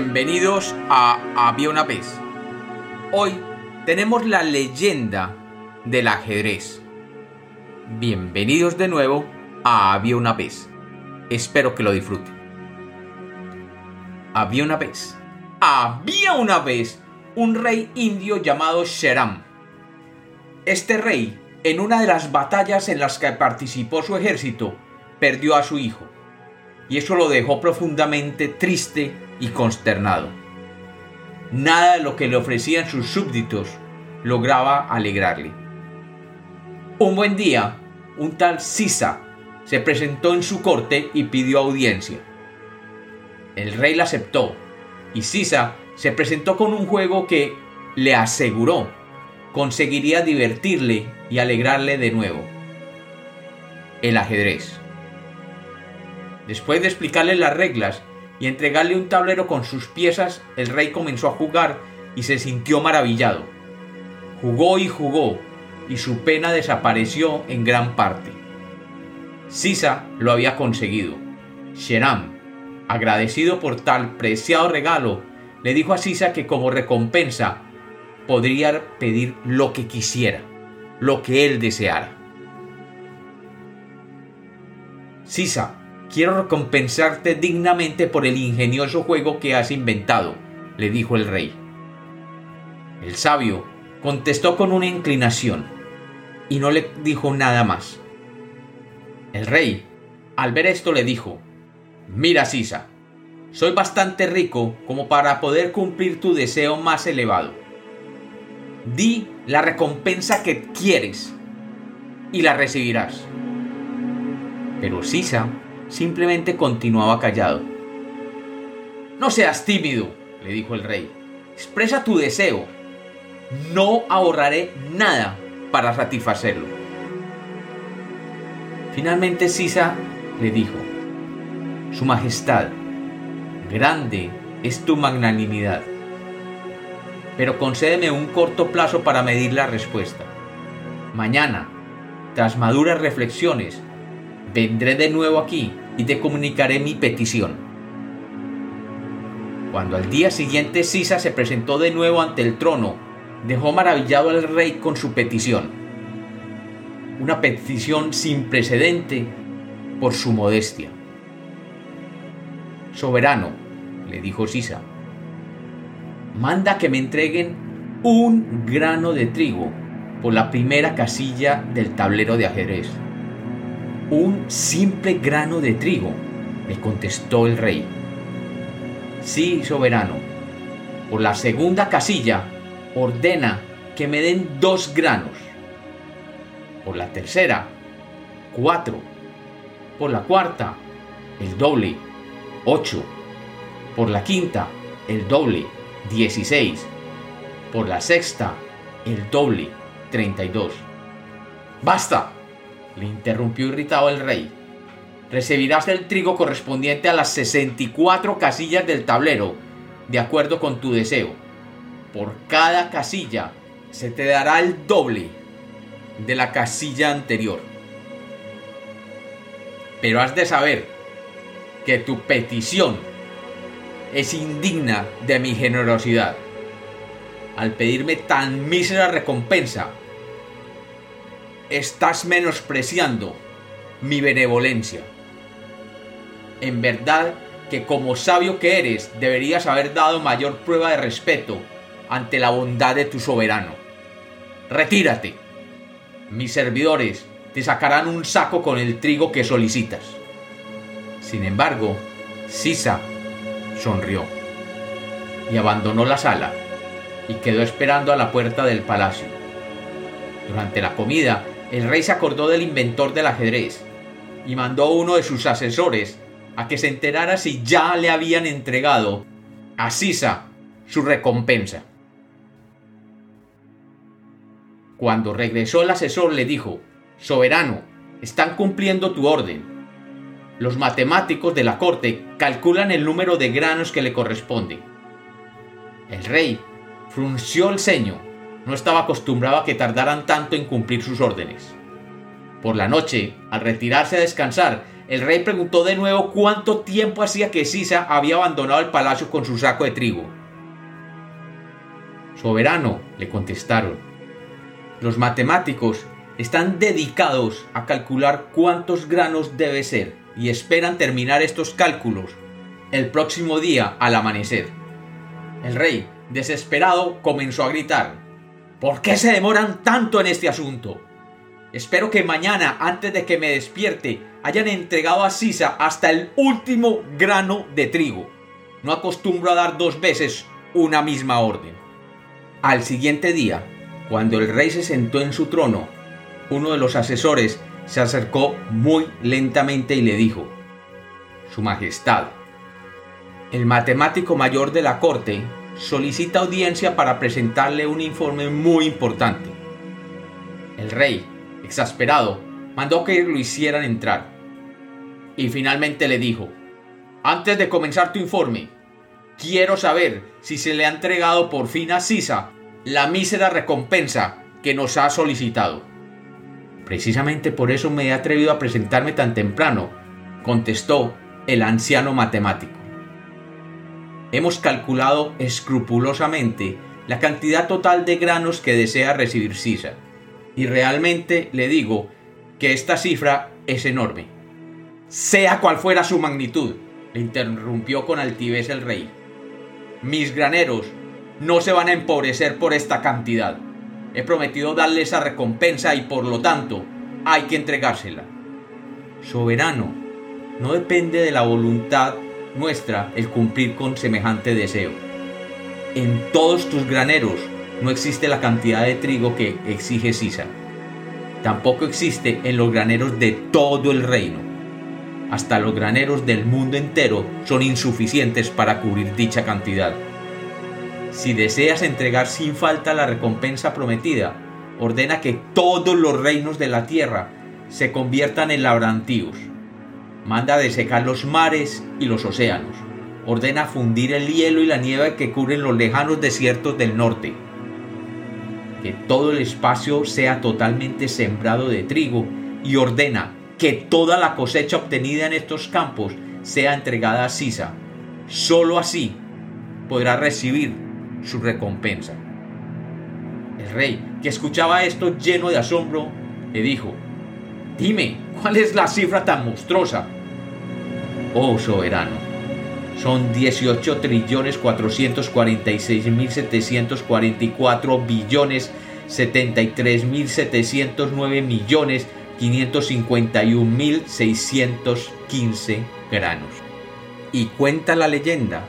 Bienvenidos a Había una vez. Hoy tenemos la leyenda del ajedrez. Bienvenidos de nuevo a Había una vez. Espero que lo disfruten. Había una vez. Había una vez un rey indio llamado Sheram. Este rey, en una de las batallas en las que participó su ejército, perdió a su hijo. Y eso lo dejó profundamente triste y consternado. Nada de lo que le ofrecían sus súbditos lograba alegrarle. Un buen día, un tal Sisa se presentó en su corte y pidió audiencia. El rey la aceptó y Sisa se presentó con un juego que le aseguró conseguiría divertirle y alegrarle de nuevo. El ajedrez. Después de explicarle las reglas, y entregarle un tablero con sus piezas, el rey comenzó a jugar y se sintió maravillado. Jugó y jugó, y su pena desapareció en gran parte. Sisa lo había conseguido. Sheram, agradecido por tal preciado regalo, le dijo a Sisa que como recompensa podría pedir lo que quisiera, lo que él deseara. Sisa Quiero recompensarte dignamente por el ingenioso juego que has inventado, le dijo el rey. El sabio contestó con una inclinación y no le dijo nada más. El rey, al ver esto, le dijo, Mira, Sisa, soy bastante rico como para poder cumplir tu deseo más elevado. Di la recompensa que quieres y la recibirás. Pero Sisa simplemente continuaba callado. No seas tímido, le dijo el rey. Expresa tu deseo. No ahorraré nada para satisfacerlo. Finalmente Sisa le dijo, Su Majestad, grande es tu magnanimidad, pero concédeme un corto plazo para medir la respuesta. Mañana, tras maduras reflexiones, vendré de nuevo aquí y te comunicaré mi petición. Cuando al día siguiente Sisa se presentó de nuevo ante el trono, dejó maravillado al rey con su petición. Una petición sin precedente por su modestia. Soberano, le dijo Sisa, manda que me entreguen un grano de trigo por la primera casilla del tablero de ajedrez un simple grano de trigo, le contestó el rey. Sí, soberano. Por la segunda casilla, ordena que me den dos granos. Por la tercera, cuatro. Por la cuarta, el doble, ocho. Por la quinta, el doble, dieciséis. Por la sexta, el doble, treinta y dos. ¡Basta! Le interrumpió irritado el rey. Recibirás el trigo correspondiente a las 64 casillas del tablero, de acuerdo con tu deseo. Por cada casilla se te dará el doble de la casilla anterior. Pero has de saber que tu petición es indigna de mi generosidad. Al pedirme tan mísera recompensa, estás menospreciando mi benevolencia. En verdad que como sabio que eres, deberías haber dado mayor prueba de respeto ante la bondad de tu soberano. Retírate. Mis servidores te sacarán un saco con el trigo que solicitas. Sin embargo, Sisa sonrió y abandonó la sala y quedó esperando a la puerta del palacio. Durante la comida, el rey se acordó del inventor del ajedrez y mandó a uno de sus asesores a que se enterara si ya le habían entregado a Sisa su recompensa. Cuando regresó el asesor le dijo, Soberano, están cumpliendo tu orden. Los matemáticos de la corte calculan el número de granos que le corresponde. El rey frunció el ceño no estaba acostumbrado a que tardaran tanto en cumplir sus órdenes. Por la noche, al retirarse a descansar, el rey preguntó de nuevo cuánto tiempo hacía que Sisa había abandonado el palacio con su saco de trigo. Soberano, le contestaron, los matemáticos están dedicados a calcular cuántos granos debe ser y esperan terminar estos cálculos el próximo día al amanecer. El rey, desesperado, comenzó a gritar, ¿Por qué se demoran tanto en este asunto? Espero que mañana, antes de que me despierte, hayan entregado a Sisa hasta el último grano de trigo. No acostumbro a dar dos veces una misma orden. Al siguiente día, cuando el rey se sentó en su trono, uno de los asesores se acercó muy lentamente y le dijo, Su Majestad, el matemático mayor de la corte solicita audiencia para presentarle un informe muy importante. El rey, exasperado, mandó que lo hicieran entrar. Y finalmente le dijo, antes de comenzar tu informe, quiero saber si se le ha entregado por fin a Sisa la mísera recompensa que nos ha solicitado. Precisamente por eso me he atrevido a presentarme tan temprano, contestó el anciano matemático. Hemos calculado escrupulosamente la cantidad total de granos que desea recibir Sisa, y realmente le digo que esta cifra es enorme. Sea cual fuera su magnitud, le interrumpió con altivez el rey. Mis graneros no se van a empobrecer por esta cantidad. He prometido darle esa recompensa y por lo tanto hay que entregársela. Soberano, no depende de la voluntad nuestra el cumplir con semejante deseo. En todos tus graneros no existe la cantidad de trigo que exige Sisa. Tampoco existe en los graneros de todo el reino. Hasta los graneros del mundo entero son insuficientes para cubrir dicha cantidad. Si deseas entregar sin falta la recompensa prometida, ordena que todos los reinos de la tierra se conviertan en labrantíos. Manda desecar los mares y los océanos. Ordena fundir el hielo y la nieve que cubren los lejanos desiertos del norte. Que todo el espacio sea totalmente sembrado de trigo y ordena que toda la cosecha obtenida en estos campos sea entregada a Sisa. Solo así podrá recibir su recompensa. El rey, que escuchaba esto lleno de asombro, le dijo, Dime, ¿cuál es la cifra tan monstruosa? Oh soberano, son 18 trillones 446 mil 744 billones 73 mil 709 millones 551 mil 615 granos. Y cuenta la leyenda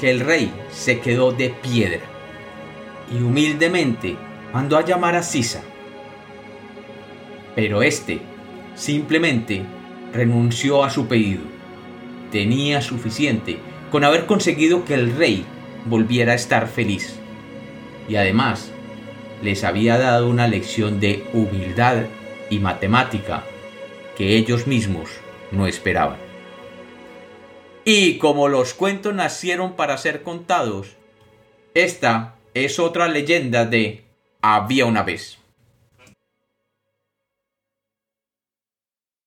que el rey se quedó de piedra y humildemente mandó a llamar a Sisa. Pero éste simplemente renunció a su pedido. Tenía suficiente con haber conseguido que el rey volviera a estar feliz. Y además les había dado una lección de humildad y matemática que ellos mismos no esperaban. Y como los cuentos nacieron para ser contados, esta es otra leyenda de Había una vez.